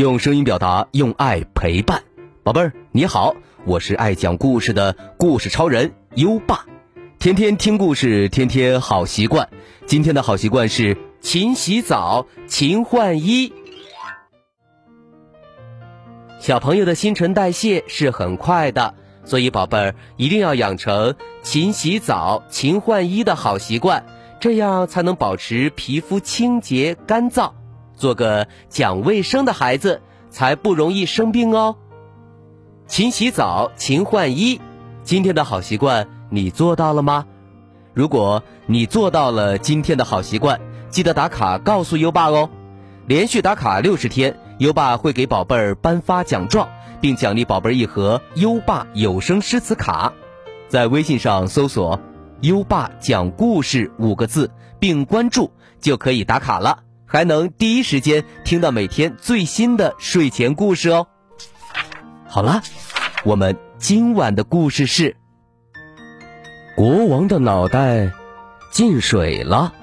用声音表达，用爱陪伴。宝贝儿，你好，我是爱讲故事的故事超人优爸。天天听故事，天天好习惯。今天的好习惯是勤洗澡，勤换衣。小朋友的新陈代谢是很快的，所以宝贝儿一定要养成勤洗澡、勤换衣的好习惯，这样才能保持皮肤清洁干燥，做个讲卫生的孩子，才不容易生病哦。勤洗澡，勤换衣，今天的好习惯你做到了吗？如果你做到了今天的好习惯，记得打卡告诉优爸哦。连续打卡六十天，优爸会给宝贝儿颁发奖状，并奖励宝贝儿一盒优爸有声诗词卡。在微信上搜索“优爸讲故事”五个字，并关注就可以打卡了，还能第一时间听到每天最新的睡前故事哦。好了，我们今晚的故事是。国王的脑袋进水了。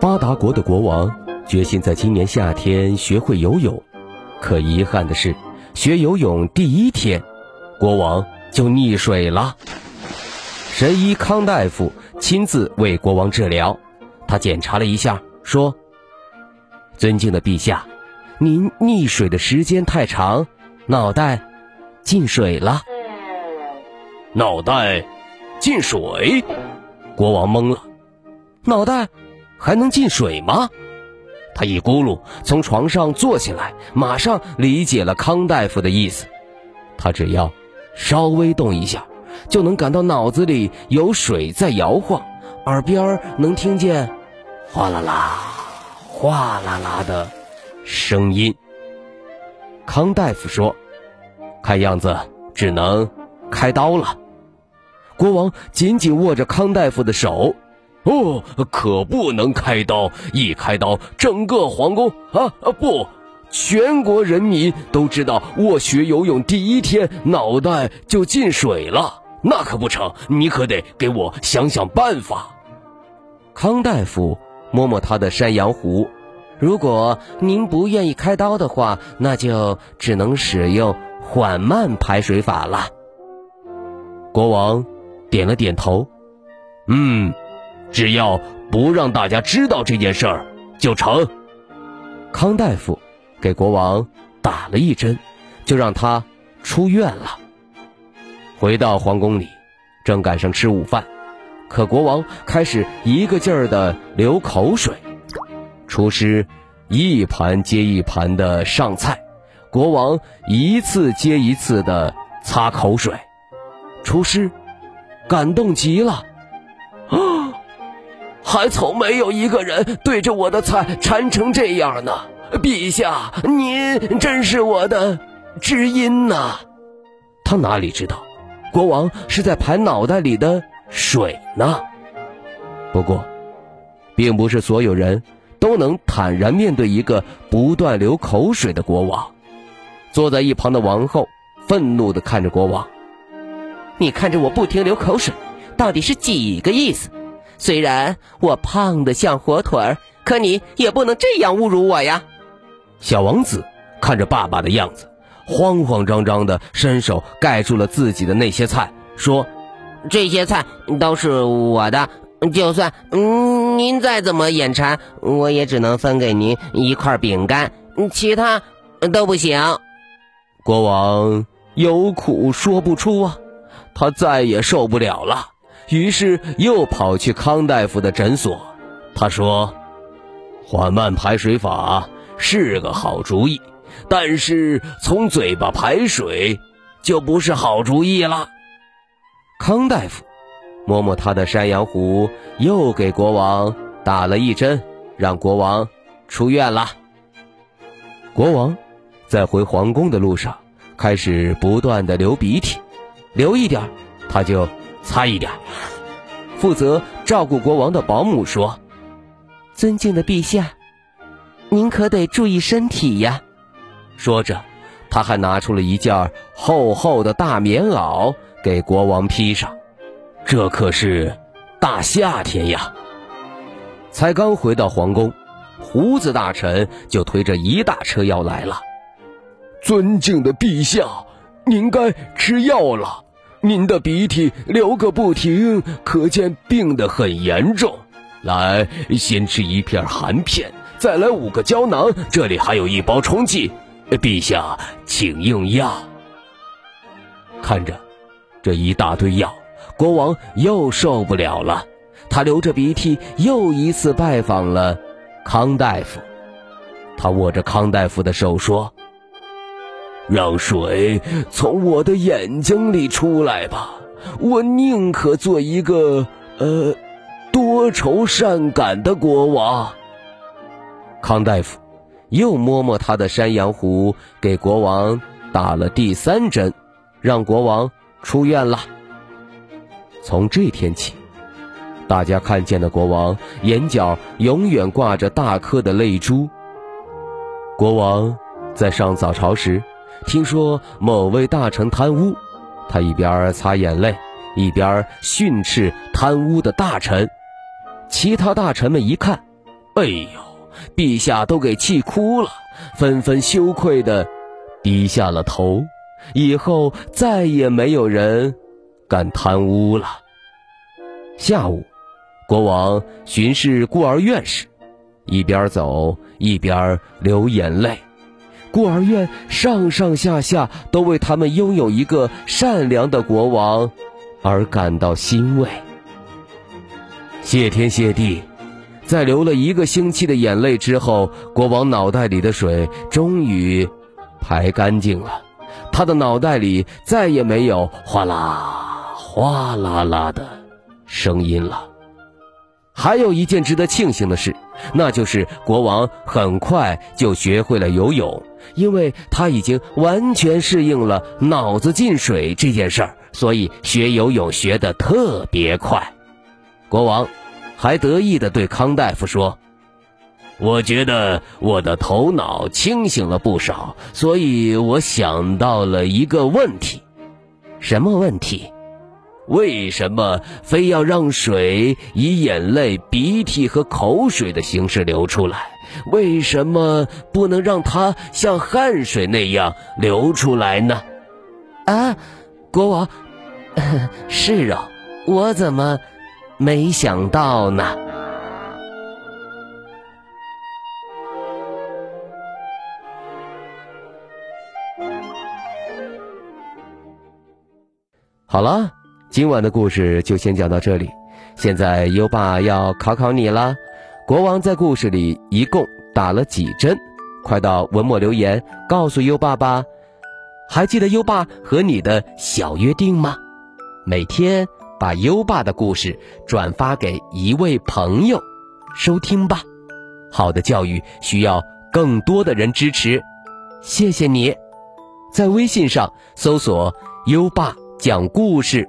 巴达国的国王决心在今年夏天学会游泳，可遗憾的是，学游泳第一天，国王就溺水了。神医康大夫亲自为国王治疗，他检查了一下，说。尊敬的陛下，您溺水的时间太长，脑袋进水了。脑袋进水，国王懵了。脑袋还能进水吗？他一咕噜从床上坐起来，马上理解了康大夫的意思。他只要稍微动一下，就能感到脑子里有水在摇晃，耳边能听见哗啦啦。哗啦啦的声音。康大夫说：“看样子只能开刀了。”国王紧紧握着康大夫的手：“哦，可不能开刀！一开刀，整个皇宫啊啊不，全国人民都知道我学游泳第一天脑袋就进水了，那可不成！你可得给我想想办法。”康大夫。摸摸他的山羊胡，如果您不愿意开刀的话，那就只能使用缓慢排水法了。国王点了点头，嗯，只要不让大家知道这件事儿就成。康大夫给国王打了一针，就让他出院了。回到皇宫里，正赶上吃午饭。可国王开始一个劲儿的流口水，厨师一盘接一盘的上菜，国王一次接一次的擦口水，厨师感动极了，还从没有一个人对着我的菜馋成这样呢！陛下，您真是我的知音呐！他哪里知道，国王是在排脑袋里的。水呢？不过，并不是所有人都能坦然面对一个不断流口水的国王。坐在一旁的王后愤怒地看着国王：“你看着我不停流口水，到底是几个意思？虽然我胖得像火腿儿，可你也不能这样侮辱我呀！”小王子看着爸爸的样子，慌慌张张地伸手盖住了自己的那些菜，说。这些菜都是我的，就算嗯您再怎么眼馋，我也只能分给您一块饼干，其他都不行。国王有苦说不出啊，他再也受不了了，于是又跑去康大夫的诊所。他说：“缓慢排水法是个好主意，但是从嘴巴排水就不是好主意了。”康大夫摸摸他的山羊胡，又给国王打了一针，让国王出院了。国王在回皇宫的路上开始不断的流鼻涕，流一点他就擦一点。负责照顾国王的保姆说：“尊敬的陛下，您可得注意身体呀。”说着，他还拿出了一件厚厚的大棉袄。给国王披上。这可是大夏天呀！才刚回到皇宫，胡子大臣就推着一大车药来了。尊敬的陛下，您该吃药了。您的鼻涕流个不停，可见病得很严重。来，先吃一片含片，再来五个胶囊，这里还有一包冲剂。陛下，请用药。看着这一大堆药，国王又受不了了。他流着鼻涕，又一次拜访了康大夫。他握着康大夫的手说：“让水从我的眼睛里出来吧，我宁可做一个呃多愁善感的国王。”康大夫又摸摸他的山羊胡，给国王打了第三针，让国王出院了。从这天起。大家看见的国王眼角永远挂着大颗的泪珠。国王在上早朝时，听说某位大臣贪污，他一边擦眼泪，一边训斥贪污的大臣。其他大臣们一看，哎呦，陛下都给气哭了，纷纷羞愧的低下了头。以后再也没有人敢贪污了。下午。国王巡视孤儿院时，一边走一边流眼泪。孤儿院上上下下都为他们拥有一个善良的国王而感到欣慰。谢天谢地，在流了一个星期的眼泪之后，国王脑袋里的水终于排干净了。他的脑袋里再也没有哗啦哗啦啦的声音了。还有一件值得庆幸的事，那就是国王很快就学会了游泳，因为他已经完全适应了脑子进水这件事儿，所以学游泳学得特别快。国王还得意地对康大夫说：“我觉得我的头脑清醒了不少，所以我想到了一个问题。什么问题？”为什么非要让水以眼泪、鼻涕和口水的形式流出来？为什么不能让它像汗水那样流出来呢？啊，国王，是哦，我怎么没想到呢？好了。今晚的故事就先讲到这里。现在优爸要考考你了：国王在故事里一共打了几针？快到文末留言告诉优爸吧。还记得优爸和你的小约定吗？每天把优爸的故事转发给一位朋友收听吧。好的教育需要更多的人支持，谢谢你。在微信上搜索“优爸讲故事”。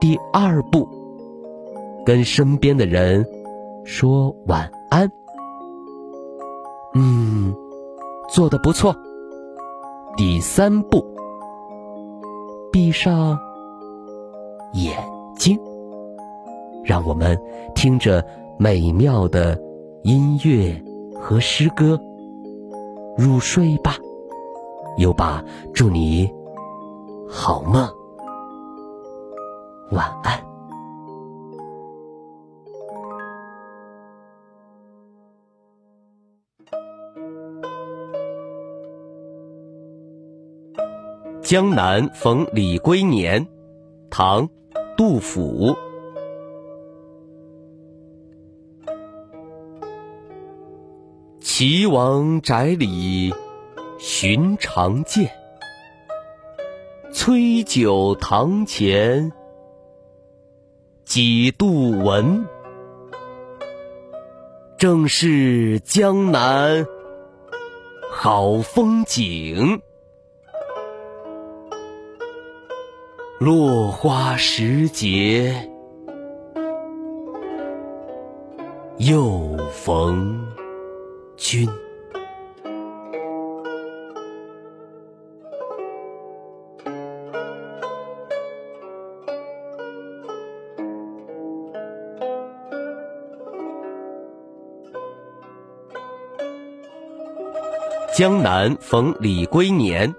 第二步，跟身边的人说晚安。嗯，做的不错。第三步，闭上眼睛，让我们听着美妙的音乐和诗歌入睡吧。优爸，祝你好梦。晚安。江南逢李龟年，唐，杜甫。岐王宅里寻常见。崔九堂前几度闻，正是江南好风景。落花时节又逢君。江南逢李龟年，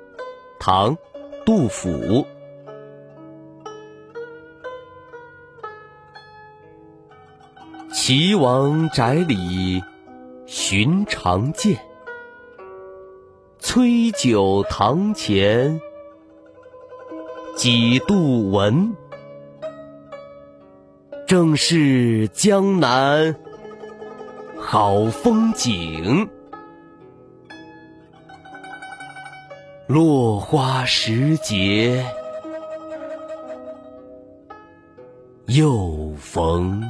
唐·杜甫。岐王宅里寻常见，崔九堂前几度闻。正是江南好风景。落花时节又逢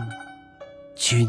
君。